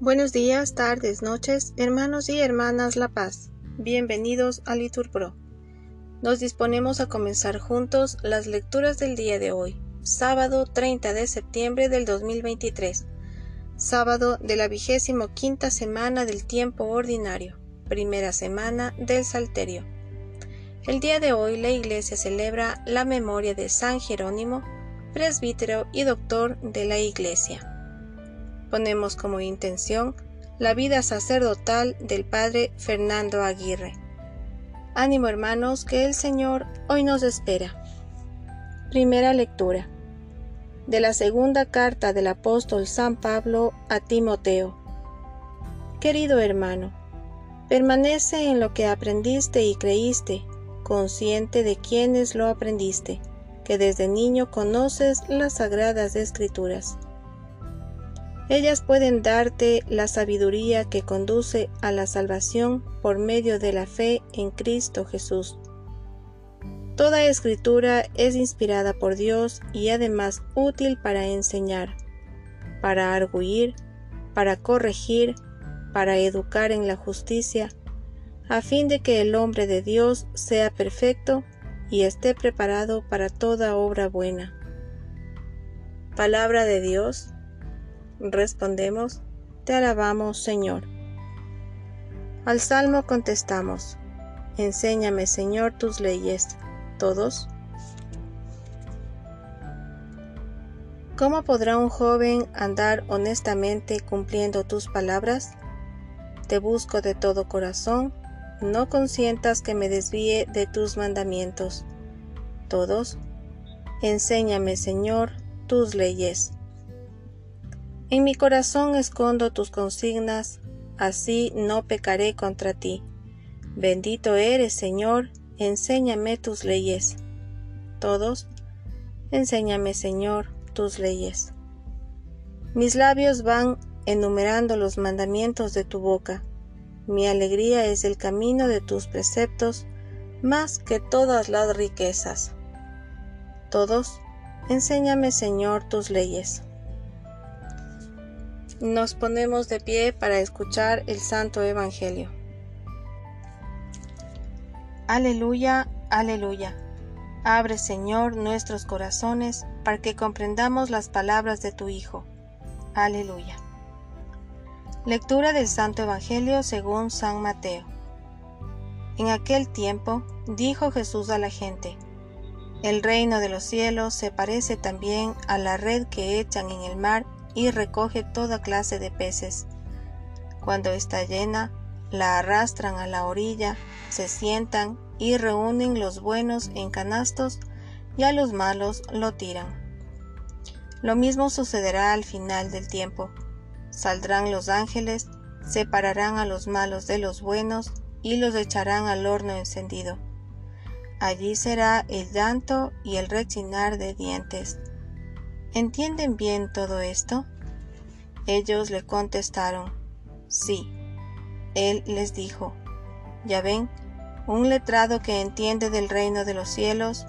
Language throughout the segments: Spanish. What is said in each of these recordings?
Buenos días, tardes, noches, hermanos y hermanas La Paz. Bienvenidos a Liturpro. Nos disponemos a comenzar juntos las lecturas del día de hoy, sábado 30 de septiembre del 2023, sábado de la vigésimo quinta semana del tiempo ordinario, primera semana del Salterio. El día de hoy la Iglesia celebra la memoria de San Jerónimo, presbítero y doctor de la Iglesia ponemos como intención la vida sacerdotal del Padre Fernando Aguirre. Ánimo hermanos, que el Señor hoy nos espera. Primera lectura de la segunda carta del apóstol San Pablo a Timoteo. Querido hermano, permanece en lo que aprendiste y creíste, consciente de quienes lo aprendiste, que desde niño conoces las sagradas escrituras ellas pueden darte la sabiduría que conduce a la salvación por medio de la fe en Cristo Jesús. Toda escritura es inspirada por Dios y además útil para enseñar, para arguir, para corregir, para educar en la justicia, a fin de que el hombre de Dios sea perfecto y esté preparado para toda obra buena. Palabra de Dios respondemos, Te alabamos, Señor. Al Salmo contestamos, Enséñame, Señor, tus leyes. ¿Todos? ¿Cómo podrá un joven andar honestamente cumpliendo tus palabras? Te busco de todo corazón, no consientas que me desvíe de tus mandamientos. Todos, enséñame, Señor, tus leyes. En mi corazón escondo tus consignas, así no pecaré contra ti. Bendito eres, Señor, enséñame tus leyes. Todos, enséñame, Señor, tus leyes. Mis labios van enumerando los mandamientos de tu boca. Mi alegría es el camino de tus preceptos, más que todas las riquezas. Todos, enséñame, Señor, tus leyes. Nos ponemos de pie para escuchar el Santo Evangelio. Aleluya, aleluya. Abre, Señor, nuestros corazones para que comprendamos las palabras de tu Hijo. Aleluya. Lectura del Santo Evangelio según San Mateo. En aquel tiempo dijo Jesús a la gente, El reino de los cielos se parece también a la red que echan en el mar y recoge toda clase de peces. Cuando está llena, la arrastran a la orilla, se sientan y reúnen los buenos en canastos y a los malos lo tiran. Lo mismo sucederá al final del tiempo. Saldrán los ángeles, separarán a los malos de los buenos y los echarán al horno encendido. Allí será el llanto y el rechinar de dientes. ¿Entienden bien todo esto? Ellos le contestaron, sí. Él les dijo, ya ven, un letrado que entiende del reino de los cielos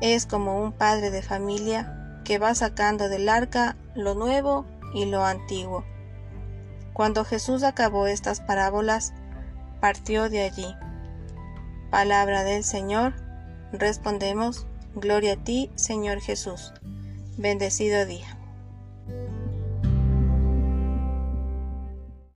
es como un padre de familia que va sacando del arca lo nuevo y lo antiguo. Cuando Jesús acabó estas parábolas, partió de allí. Palabra del Señor, respondemos, Gloria a ti, Señor Jesús. Bendecido día.